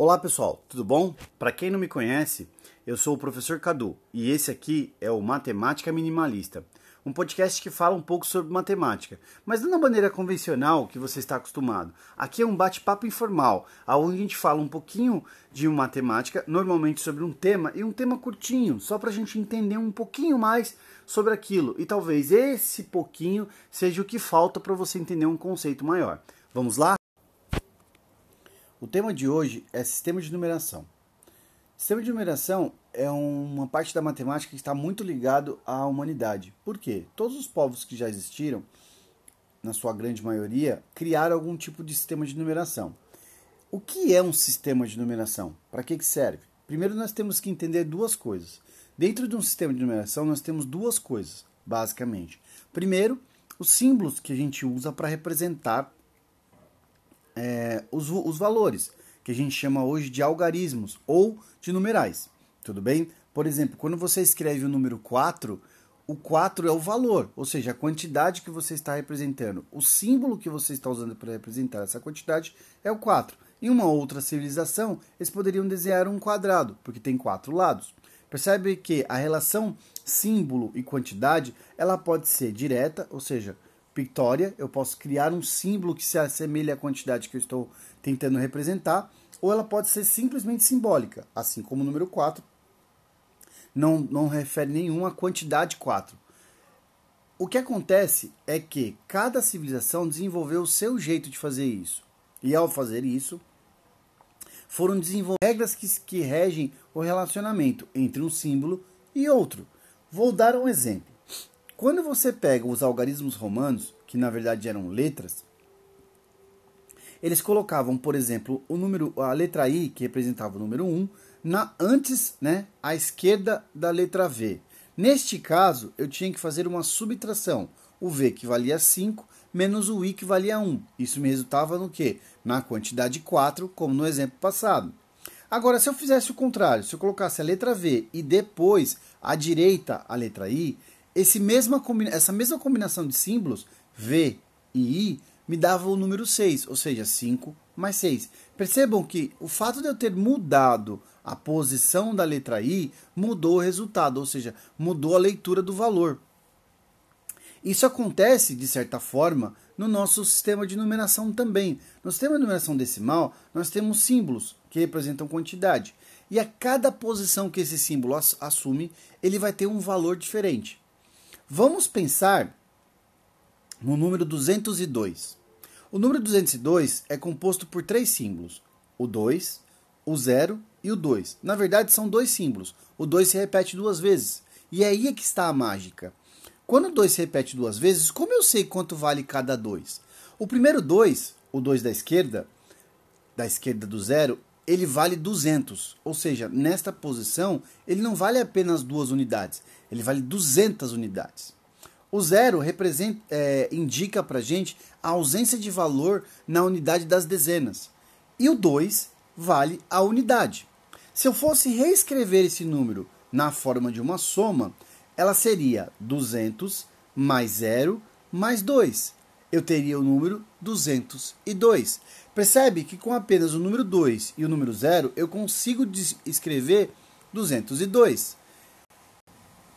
Olá pessoal, tudo bom? Para quem não me conhece, eu sou o professor Cadu e esse aqui é o Matemática Minimalista, um podcast que fala um pouco sobre matemática, mas não da maneira convencional que você está acostumado. Aqui é um bate-papo informal, onde a gente fala um pouquinho de matemática, normalmente sobre um tema e um tema curtinho, só para a gente entender um pouquinho mais sobre aquilo e talvez esse pouquinho seja o que falta para você entender um conceito maior. Vamos lá? O tema de hoje é sistema de numeração. Sistema de numeração é uma parte da matemática que está muito ligado à humanidade. Por quê? Todos os povos que já existiram, na sua grande maioria, criaram algum tipo de sistema de numeração. O que é um sistema de numeração? Para que, que serve? Primeiro, nós temos que entender duas coisas. Dentro de um sistema de numeração, nós temos duas coisas, basicamente. Primeiro, os símbolos que a gente usa para representar é, os, os valores, que a gente chama hoje de algarismos ou de numerais. Tudo bem? Por exemplo, quando você escreve o número 4, o 4 é o valor, ou seja, a quantidade que você está representando. O símbolo que você está usando para representar essa quantidade é o 4. Em uma outra civilização, eles poderiam desenhar um quadrado, porque tem quatro lados. Percebe que a relação símbolo e quantidade ela pode ser direta, ou seja, pictória, eu posso criar um símbolo que se assemelhe à quantidade que eu estou tentando representar, ou ela pode ser simplesmente simbólica, assim como o número 4 não, não refere nenhuma quantidade 4. O que acontece é que cada civilização desenvolveu o seu jeito de fazer isso. E ao fazer isso, foram desenvolvidas regras que, que regem o relacionamento entre um símbolo e outro. Vou dar um exemplo. Quando você pega os algarismos romanos, que na verdade eram letras, eles colocavam, por exemplo, o número, a letra I, que representava o número 1, na, antes, né, à esquerda da letra V. Neste caso, eu tinha que fazer uma subtração. O V que valia 5 menos o I que valia 1. Isso me resultava no quê? Na quantidade 4, como no exemplo passado. Agora, se eu fizesse o contrário, se eu colocasse a letra V e depois à direita a letra I, esse mesma, essa mesma combinação de símbolos, V e I, me dava o número 6, ou seja, 5 mais 6. Percebam que o fato de eu ter mudado a posição da letra I mudou o resultado, ou seja, mudou a leitura do valor. Isso acontece, de certa forma, no nosso sistema de numeração também. No sistema de numeração decimal, nós temos símbolos que representam quantidade. E a cada posição que esse símbolo assume, ele vai ter um valor diferente. Vamos pensar no número 202. O número 202 é composto por três símbolos: o 2, o 0 e o 2. Na verdade, são dois símbolos. O 2 se repete duas vezes. E aí é que está a mágica. Quando o 2 se repete duas vezes, como eu sei quanto vale cada 2? O primeiro 2, o 2 da esquerda, da esquerda do zero, ele vale 200. Ou seja, nesta posição, ele não vale apenas duas unidades, ele vale 200 unidades. O zero representa, é, indica para gente a ausência de valor na unidade das dezenas. E o 2 vale a unidade. Se eu fosse reescrever esse número na forma de uma soma, ela seria 200 mais 0 mais 2. Eu teria o número 202. Percebe que com apenas o número 2 e o número 0 eu consigo escrever 202.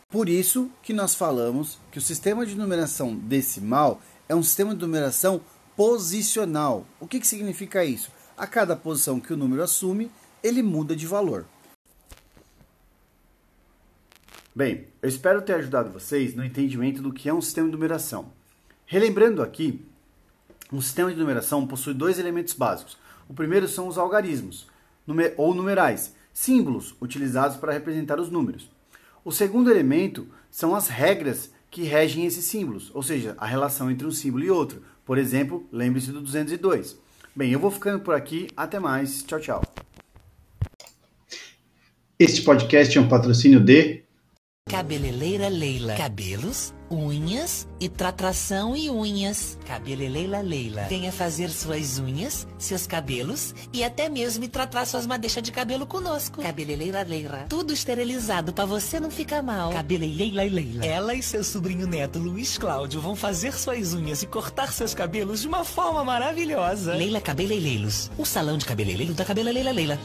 Por isso que nós falamos que o sistema de numeração decimal é um sistema de numeração posicional. O que, que significa isso? A cada posição que o número assume, ele muda de valor. Bem, eu espero ter ajudado vocês no entendimento do que é um sistema de numeração. Relembrando aqui, um sistema de numeração possui dois elementos básicos. O primeiro são os algarismos, ou numerais, símbolos utilizados para representar os números. O segundo elemento são as regras que regem esses símbolos, ou seja, a relação entre um símbolo e outro. Por exemplo, lembre-se do 202. Bem, eu vou ficando por aqui. Até mais. Tchau, tchau. Este podcast é um patrocínio de Cabeleleira Leila. Cabelos, unhas e tratação e unhas. Cabeleleira Leila. Venha fazer suas unhas, seus cabelos e até mesmo tratar suas madeixas de cabelo conosco. Cabeleleira Leila. Tudo esterilizado para você não ficar mal. Cabeleleira Leila. Ela e seu sobrinho neto Luiz Cláudio vão fazer suas unhas e cortar seus cabelos de uma forma maravilhosa. Leila Cabeleireiros. O salão de cabeleireiro da Cabeleleira Leila.